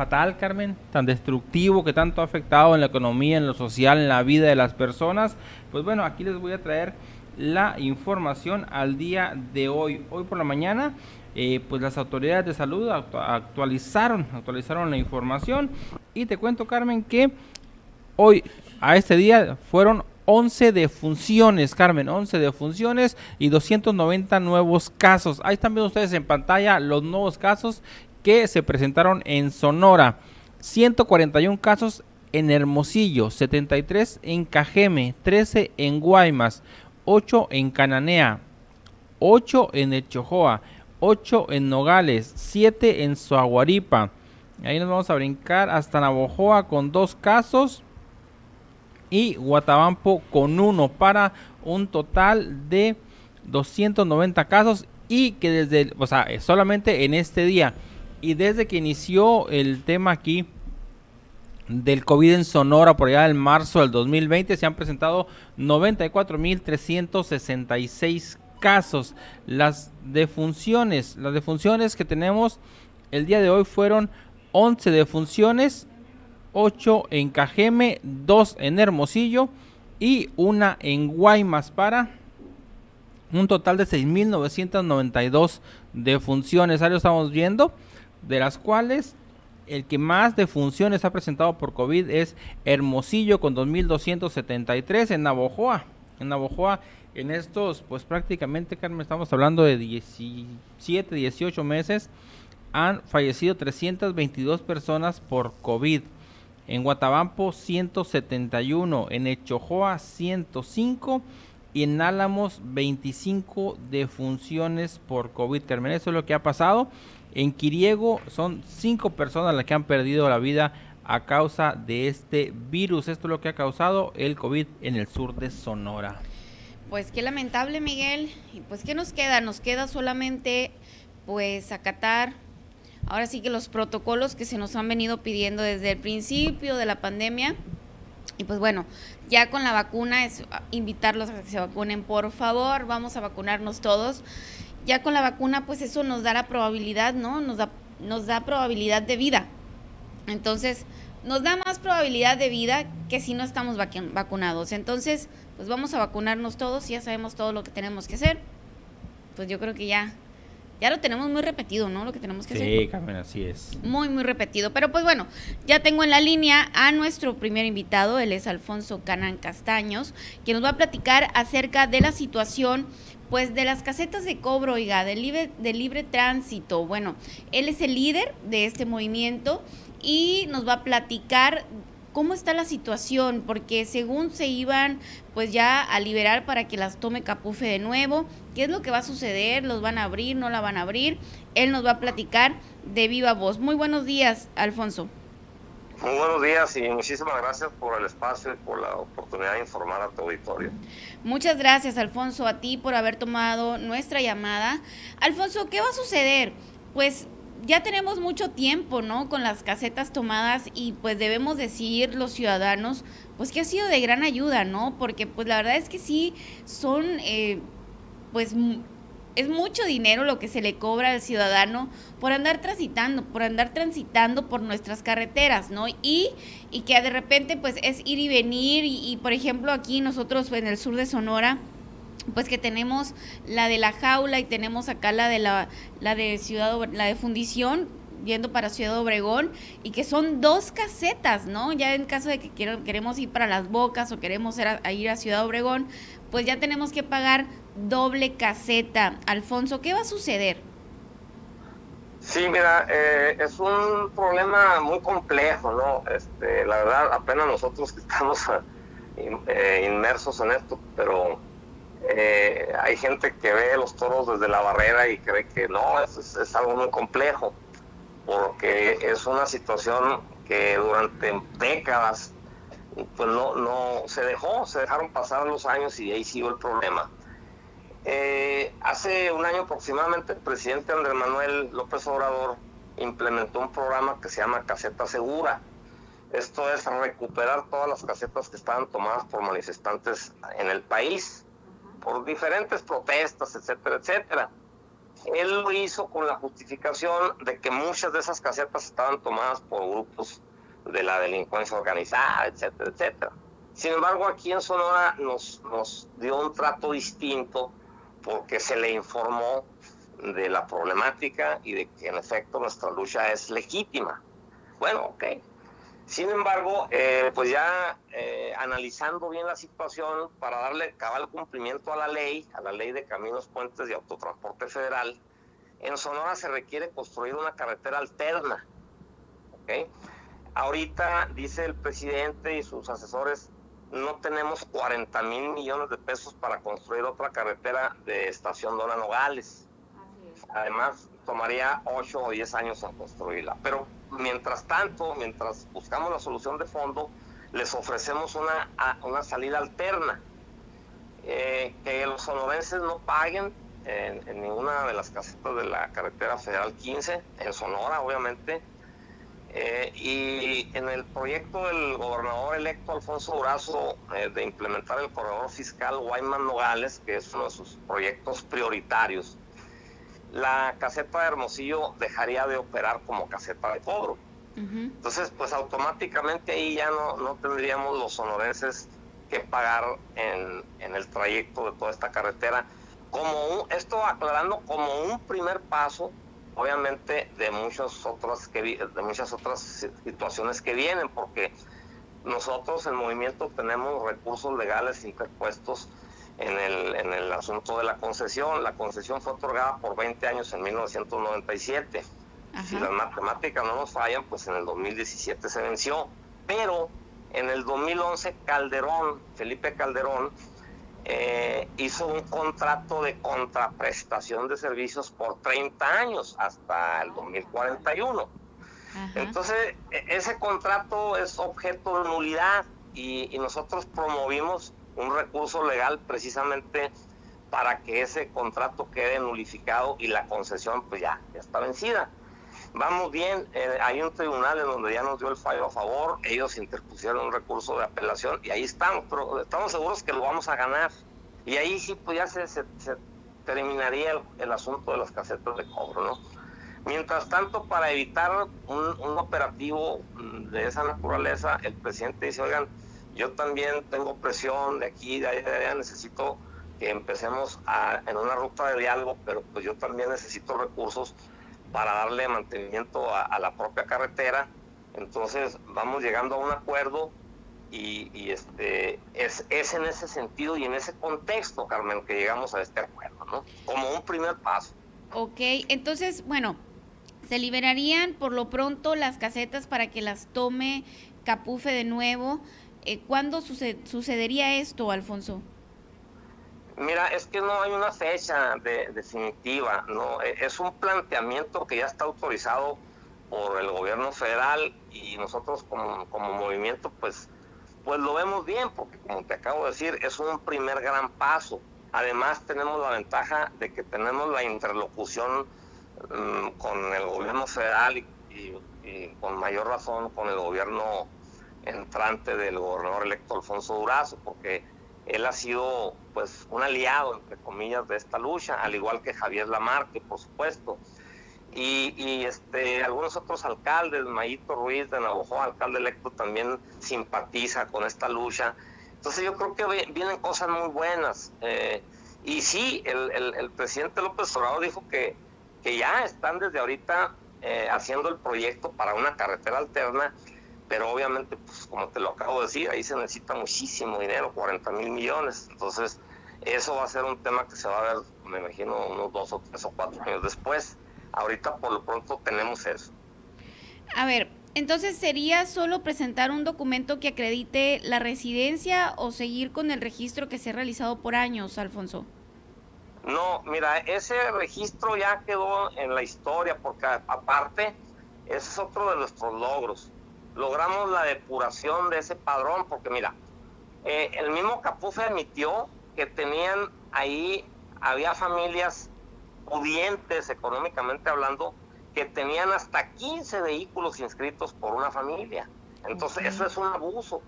fatal, Carmen, tan destructivo que tanto ha afectado en la economía, en lo social, en la vida de las personas. Pues bueno, aquí les voy a traer la información al día de hoy. Hoy por la mañana, eh, pues las autoridades de salud actualizaron, actualizaron la información y te cuento, Carmen, que hoy a este día fueron 11 defunciones, Carmen, 11 defunciones y 290 nuevos casos. Ahí están viendo ustedes en pantalla los nuevos casos que se presentaron en Sonora. 141 casos en Hermosillo, 73 en Cajeme, 13 en Guaymas, 8 en Cananea, 8 en Echojoa, 8 en Nogales, 7 en Soaguaripa. Ahí nos vamos a brincar hasta Navojoa con dos casos y Guatabampo con uno para un total de 290 casos y que desde, o sea, solamente en este día y desde que inició el tema aquí del COVID en Sonora por allá del marzo del 2020 se han presentado 94.366 casos. Las defunciones, las defunciones que tenemos el día de hoy fueron 11 defunciones, 8 en Cajeme, 2 en Hermosillo y una en Guaymas para un total de 6.992 defunciones. Ahí lo estamos viendo, de las cuales el que más defunciones ha presentado por COVID es Hermosillo con 2.273 en Navojoa. En Navojoa, en estos, pues prácticamente, Carmen, estamos hablando de 17, 18 meses, han fallecido 322 personas por COVID. En Guatabampo 171, en Echojoa 105 y en Álamos 25 defunciones por COVID. Carmen, eso es lo que ha pasado. En Quiriego son cinco personas las que han perdido la vida a causa de este virus. Esto es lo que ha causado el COVID en el sur de Sonora. Pues qué lamentable, Miguel. Y pues qué nos queda? Nos queda solamente pues acatar ahora sí que los protocolos que se nos han venido pidiendo desde el principio de la pandemia. Y pues bueno, ya con la vacuna es invitarlos a que se vacunen, por favor, vamos a vacunarnos todos ya con la vacuna, pues eso nos da la probabilidad, ¿no? Nos da, nos da probabilidad de vida. Entonces, nos da más probabilidad de vida que si no estamos vacunados. Entonces, pues vamos a vacunarnos todos, ya sabemos todo lo que tenemos que hacer. Pues yo creo que ya, ya lo tenemos muy repetido, ¿no? Lo que tenemos que hacer. Sí, Carmen, así es. Muy, muy repetido. Pero pues bueno, ya tengo en la línea a nuestro primer invitado, él es Alfonso Canan Castaños, quien nos va a platicar acerca de la situación pues de las casetas de cobro, oiga, del libre, de libre tránsito. Bueno, él es el líder de este movimiento y nos va a platicar cómo está la situación, porque según se iban pues ya a liberar para que las tome Capufe de nuevo, qué es lo que va a suceder, los van a abrir, no la van a abrir, él nos va a platicar de viva voz. Muy buenos días, Alfonso. Muy buenos días y muchísimas gracias por el espacio y por la oportunidad de informar a tu auditorio. Muchas gracias, Alfonso, a ti por haber tomado nuestra llamada. Alfonso, ¿qué va a suceder? Pues ya tenemos mucho tiempo, ¿no? Con las casetas tomadas y pues debemos decir los ciudadanos, pues que ha sido de gran ayuda, ¿no? Porque pues la verdad es que sí son, eh, pues es mucho dinero lo que se le cobra al ciudadano por andar transitando, por andar transitando por nuestras carreteras, ¿no? Y, y que de repente pues es ir y venir y, por ejemplo aquí nosotros en el sur de Sonora, pues que tenemos la de la jaula y tenemos acá la de la, la de Ciudad, la de Fundición, yendo para Ciudad Obregón y que son dos casetas, ¿no? Ya en caso de que queremos ir para las bocas o queremos ir a Ciudad Obregón, pues ya tenemos que pagar doble caseta. Alfonso, ¿qué va a suceder? Sí, mira, eh, es un problema muy complejo, ¿no? Este, la verdad, apenas nosotros que estamos eh, inmersos en esto, pero eh, hay gente que ve los toros desde la barrera y cree que no, es, es, algo muy complejo, porque es una situación que durante décadas pues no, no se dejó, se dejaron pasar los años y ahí siguió el problema. Eh, hace un año aproximadamente el presidente Andrés Manuel López Obrador implementó un programa que se llama Caseta Segura. Esto es recuperar todas las casetas que estaban tomadas por manifestantes en el país, por diferentes protestas, etcétera, etcétera. Él lo hizo con la justificación de que muchas de esas casetas estaban tomadas por grupos de la delincuencia organizada, etcétera, etcétera. Sin embargo, aquí en Sonora nos, nos dio un trato distinto porque se le informó de la problemática y de que en efecto nuestra lucha es legítima. Bueno, ok. Sin embargo, eh, pues ya eh, analizando bien la situación para darle cabal cumplimiento a la ley, a la ley de caminos, puentes y autotransporte federal, en Sonora se requiere construir una carretera alterna. ¿okay? Ahorita, dice el presidente y sus asesores, no tenemos 40 mil millones de pesos para construir otra carretera de estación Dona Nogales. Además, tomaría 8 o 10 años en construirla. Pero mientras tanto, mientras buscamos la solución de fondo, les ofrecemos una, una salida alterna. Eh, que los sonorenses no paguen en, en, ninguna de las casetas de la carretera federal 15, en Sonora, obviamente, eh, y en el proyecto del gobernador electo Alfonso Durazo eh, de implementar el corredor fiscal Guayman Nogales, que es uno de sus proyectos prioritarios, la caseta de Hermosillo dejaría de operar como caseta de cobro. Entonces, pues automáticamente ahí ya no, no tendríamos los sonorenses que pagar en, en el trayecto de toda esta carretera. Como un, esto aclarando como un primer paso obviamente de muchas otras que de muchas otras situaciones que vienen porque nosotros en movimiento tenemos recursos legales interpuestos en el, en el asunto de la concesión. La concesión fue otorgada por 20 años en 1997. Si las matemáticas no nos fallan, pues en el 2017 se venció. Pero en el 2011 Calderón, Felipe Calderón, eh, hizo un contrato de contraprestación de servicios por 30 años hasta el 2041. Entonces, e, ese contrato es objeto de nulidad y, nosotros promovimos un recurso legal precisamente para que ese contrato quede nulificado y la concesión pues ya, ya está vencida. Vamos bien, eh, hay un tribunal en donde ya nos dio el fallo a favor, ellos interpusieron un recurso de apelación y ahí estamos, pero estamos seguros que lo vamos a ganar. Y ahí sí pues ya se, se, terminaría el, asunto de las casetas de cobro, ¿no? Mientras tanto, para evitar un, operativo de esa naturaleza, el presidente dice, oigan, yo también tengo presión de aquí, de allá, de allá, necesito que empecemos a, en una ruta de diálogo, pero pues yo también necesito recursos para darle mantenimiento a, la propia carretera. Entonces vamos llegando a un acuerdo y, este es, en ese sentido y en ese contexto, Carmen, que llegamos a este acuerdo, ¿no? Como un primer paso. Ok, entonces, bueno, se liberarían por lo pronto las casetas para que las tome Capufe de nuevo. Eh, ¿Cuándo sucedería esto, Alfonso? Mira, es que no hay una fecha definitiva, no e, es un planteamiento que ya está autorizado por el gobierno federal y nosotros como, como movimiento pues pues lo vemos bien porque como te acabo de decir es un primer gran paso. Además tenemos la ventaja de que tenemos la interlocución mm, con el gobierno federal y, con mayor razón con el gobierno entrante del gobernador electo Alfonso Durazo porque él ha sido pues un aliado, entre comillas, de esta lucha, al igual que Javier Lamarque, por supuesto. Y, este, algunos otros alcaldes, Mayito Ruiz de Navajo, alcalde electo, también simpatiza con esta lucha. Entonces yo creo que vienen cosas muy buenas. Eh, y sí, el, presidente López Obrador dijo que, que ya están desde ahorita eh, haciendo el proyecto para una carretera alterna pero obviamente, pues como te lo acabo de decir, ahí se necesita muchísimo dinero, 40 mil millones, entonces eso va a ser un tema que se va a ver, me imagino, unos dos o tres o cuatro años después. Ahorita por lo pronto tenemos eso. A ver, entonces sería solo presentar un documento que acredite la residencia o seguir con el registro que se ha realizado por años, Alfonso. No, mira, ese registro ya quedó en la historia porque aparte, ese es otro de nuestros logros logramos la depuración de ese padrón, porque mira, eh, el mismo Capufe admitió que tenían ahí, había familias pudientes económicamente hablando, que tenían hasta 15 vehículos inscritos por una familia. Entonces eso es un abuso,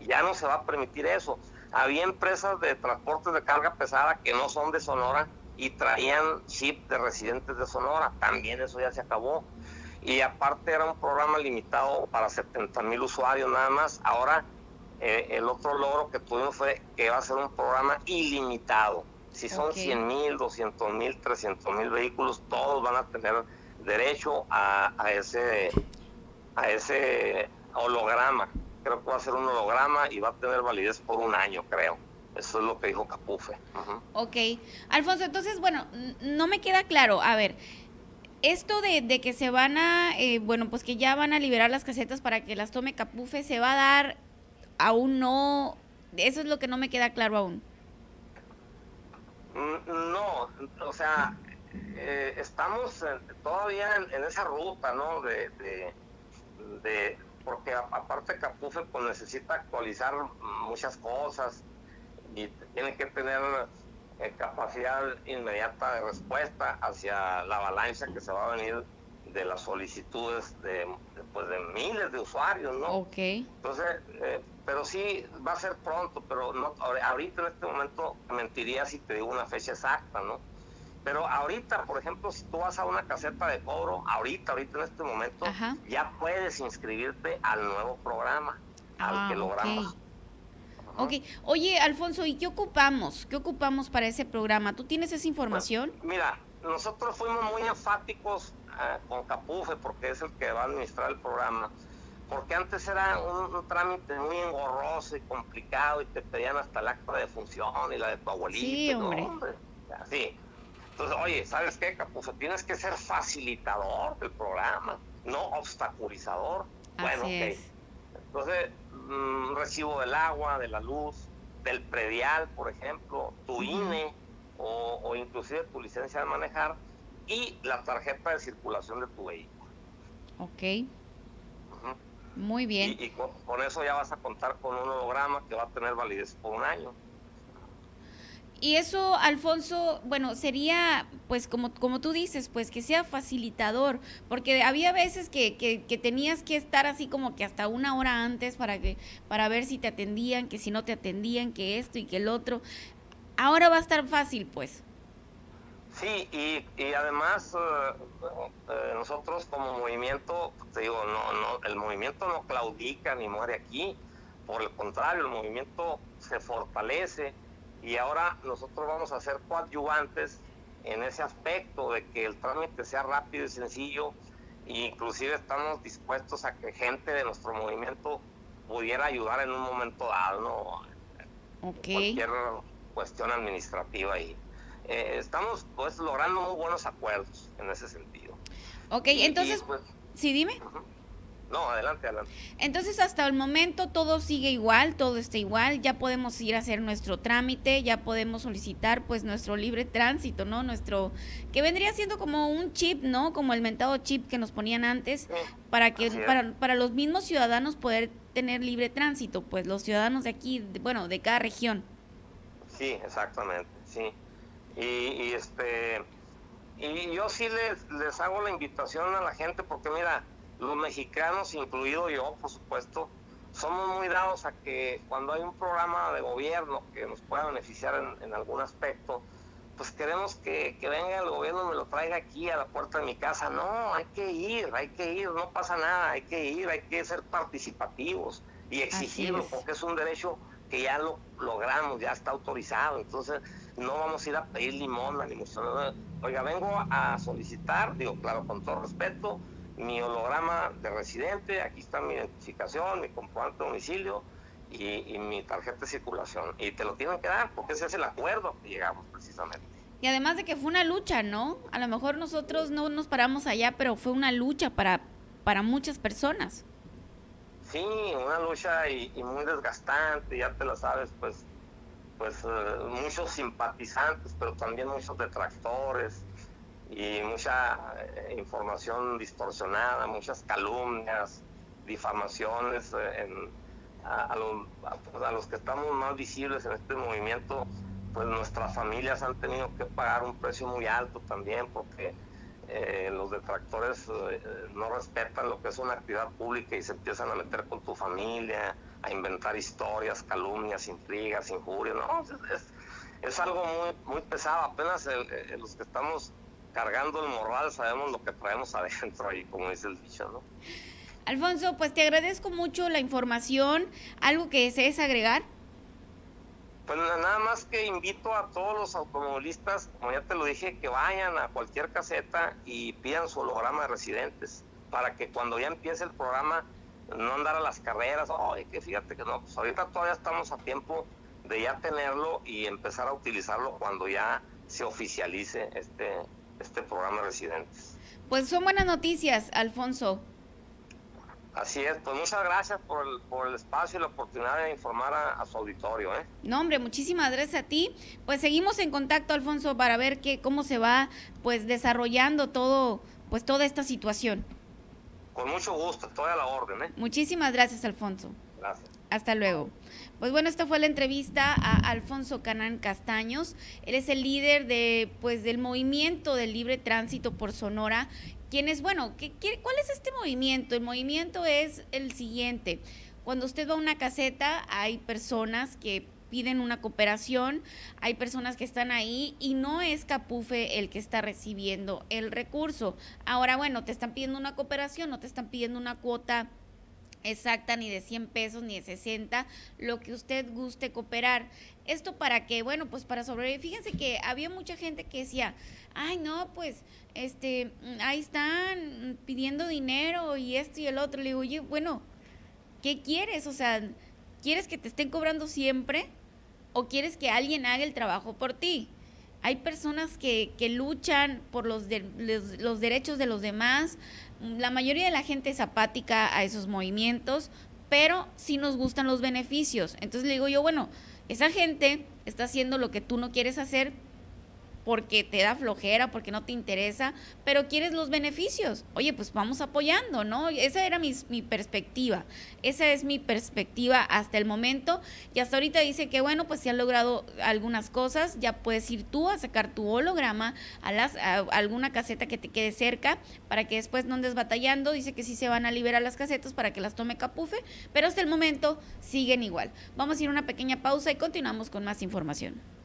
ya no se va a permitir eso. Había empresas de transportes de carga pesada que no son de Sonora y traían chip de residentes de Sonora. También eso ya se acabó. Y aparte era un programa limitado para 70 mil usuarios nada más. Ahora eh, el otro logro que tuvimos fue que va a ser un programa ilimitado. Si son 100 mil, 200 mil, 300 mil vehículos, todos van a tener derecho a, ese, a ese holograma. Creo que va a ser un holograma y va a tener validez por un año, creo. Eso es lo que dijo Capufe. Ok. Alfonso, entonces, bueno, no me queda claro. A ver, esto de, que se van a, eh, bueno, pues que ya van a liberar las casetas para que las tome Capufe, ¿se va a dar aún no? Eso es lo que no me queda claro aún. Mm, no, o sea, eh, estamos todavía en, esa ruta, ¿no? De, de, porque aparte Capufe pues necesita actualizar muchas cosas y tiene que tener capacidad inmediata de respuesta hacia la avalancha que se va a venir de las solicitudes de, pues, de miles de usuarios, ¿no? Ok. Entonces, eh, pero sí va a ser pronto, pero no ahorita en este momento mentiría si te digo una fecha exacta, ¿no? Pero ahorita, por ejemplo, si tú vas a una caseta de cobro, ahorita, ahorita en este momento, ya puedes inscribirte al nuevo programa, al ah, que logramos. Ok. Oye, Alfonso, ¿y qué ocupamos? ¿Qué ocupamos para ese programa? ¿Tú tienes esa información? Pues, mira, nosotros fuimos muy enfáticos eh, con Capufe, porque es el que va a administrar el programa, porque antes era un, trámite muy engorroso y complicado y te pedían hasta el acta de función y la de tu abuelita. Sí, hombre. Sí. Entonces, oye, ¿sabes qué, Capufe? Tienes que ser facilitador del programa, no obstaculizador. bueno, ok. Entonces, mm, recibo del agua, de la luz, del predial, por ejemplo, tu INE o, o, inclusive tu licencia de manejar y la tarjeta de circulación de tu vehículo. Ok. Muy bien. Y, con, eso ya vas a contar con un holograma que va a tener validez por un año. Y eso, Alfonso, bueno, sería, pues como, como tú dices, pues que sea facilitador, porque había veces que, que, tenías que estar así como que hasta una hora antes para, que, para ver si te atendían, que si no te atendían, que esto y que el otro. Ahora va a estar fácil, pues. Sí, y, y además eh, eh, nosotros como movimiento, te digo, no, no, el movimiento no claudica ni muere aquí, por el contrario, el movimiento se fortalece y ahora nosotros vamos a ser coadyuvantes en ese aspecto de que el trámite sea rápido y sencillo e inclusive estamos dispuestos a que gente de nuestro movimiento pudiera ayudar en un momento dado, ¿no? Cualquier cuestión administrativa y eh, estamos pues logrando muy buenos acuerdos en ese sentido. Ok, entonces, pues, sí, dime. No, adelante, adelante. Entonces, hasta el momento todo sigue igual, todo está igual, ya podemos ir a hacer nuestro trámite, ya podemos solicitar pues nuestro libre tránsito, ¿no? Nuestro, que vendría siendo como un chip, ¿no? Como el mentado chip que nos ponían antes, para que, para, para los mismos ciudadanos poder tener libre tránsito, pues los ciudadanos de aquí, bueno, de cada región. Sí, exactamente, sí. Y, y este, y yo sí les, les hago la invitación a la gente, porque mira, los mexicanos, incluido yo, por supuesto, somos muy dados a que cuando hay un programa de gobierno que nos pueda beneficiar en, algún aspecto, pues queremos que, venga el gobierno y me lo traiga aquí a la puerta de mi casa. No, hay que ir, hay que ir, no pasa nada, hay que ir, hay que ser participativos y exigirlo, porque es un derecho que ya lo logramos, ya está autorizado. Entonces, no vamos a ir a pedir limón ni mucho. Oiga, vengo a solicitar, digo, claro, con todo respeto, mi holograma de residente, aquí está mi identificación, mi comprobante de domicilio y, mi tarjeta de circulación. Y te lo tienen que dar porque ese es el acuerdo que llegamos precisamente. Y además de que fue una lucha, ¿no? A lo mejor nosotros no nos paramos allá, pero fue una lucha para, para muchas personas. Sí, una lucha y, muy desgastante, ya te lo sabes, pues, pues eh, muchos simpatizantes, pero también muchos detractores y mucha eh, información distorsionada, muchas calumnias, difamaciones eh, a, los, pues, a, los, que estamos más visibles en este movimiento, pues nuestras familias han tenido que pagar un precio muy alto también porque eh, los detractores no respetan lo que es una actividad pública y se empiezan a meter con tu familia, a inventar historias, calumnias, intrigas, injurias, no, es, es algo muy, muy pesado, apenas los que estamos cargando el morral sabemos lo que traemos adentro ahí, como dice el dicho, ¿no? Alfonso, pues te agradezco mucho la información, algo que desees agregar. Pues nada más que invito a todos los automovilistas, como ya te lo dije, que vayan a cualquier caseta y pidan su holograma de residentes, para que cuando ya empiece el programa no andar a las carreras, oye, que fíjate que no, pues ahorita todavía estamos a tiempo de ya tenerlo y empezar a utilizarlo cuando ya se oficialice este, este programa de residentes. Pues son buenas noticias, Alfonso. Así es, pues muchas gracias por el, por el espacio y la oportunidad de informar a, su auditorio. ¿eh? No, hombre, muchísimas gracias a ti. Pues seguimos en contacto, Alfonso, para ver qué, cómo se va pues desarrollando todo, pues toda esta situación. Con mucho gusto, estoy a la orden. ¿eh? Muchísimas gracias, Alfonso. Gracias. Hasta luego. Pues bueno, esta fue la entrevista a Alfonso Canán Castaños. Él es el líder de, pues, del movimiento del libre tránsito por Sonora ¿Quién es, bueno, ¿qué, cuál es este movimiento? El movimiento es el siguiente. Cuando usted va a una caseta, hay personas que piden una cooperación, hay personas que están ahí y no es Capufe el que está recibiendo el recurso. Ahora, bueno, te están pidiendo una cooperación, no te están pidiendo una cuota exacta ni de 100 pesos ni de 60, lo que usted guste cooperar. Esto para que, bueno, pues para sobrevivir. Fíjense que había mucha gente que decía, ay no, pues, este, ahí están pidiendo dinero y esto y el otro. Le digo, oye, bueno, ¿qué quieres? O sea, ¿quieres que te estén cobrando siempre? ¿O quieres que alguien haga el trabajo por ti? Hay personas que, que luchan por los, los, los derechos de los demás, la mayoría de la gente es apática a esos movimientos, pero sí nos gustan los beneficios. Entonces le digo yo, bueno, esa gente está haciendo lo que tú no quieres hacer, porque te da flojera, porque no te interesa, pero quieres los beneficios. Oye, pues vamos apoyando, ¿no? Esa era mi, perspectiva. Esa es mi perspectiva hasta el momento. Y hasta ahorita dice que, bueno, pues se han logrado algunas cosas. Ya puedes ir tú a sacar tu holograma a, las, alguna caseta que te quede cerca para que después no andes batallando. Dice que sí se van a liberar las casetas para que las tome Capufe, pero hasta el momento siguen igual. Vamos a ir a una pequeña pausa y continuamos con más información.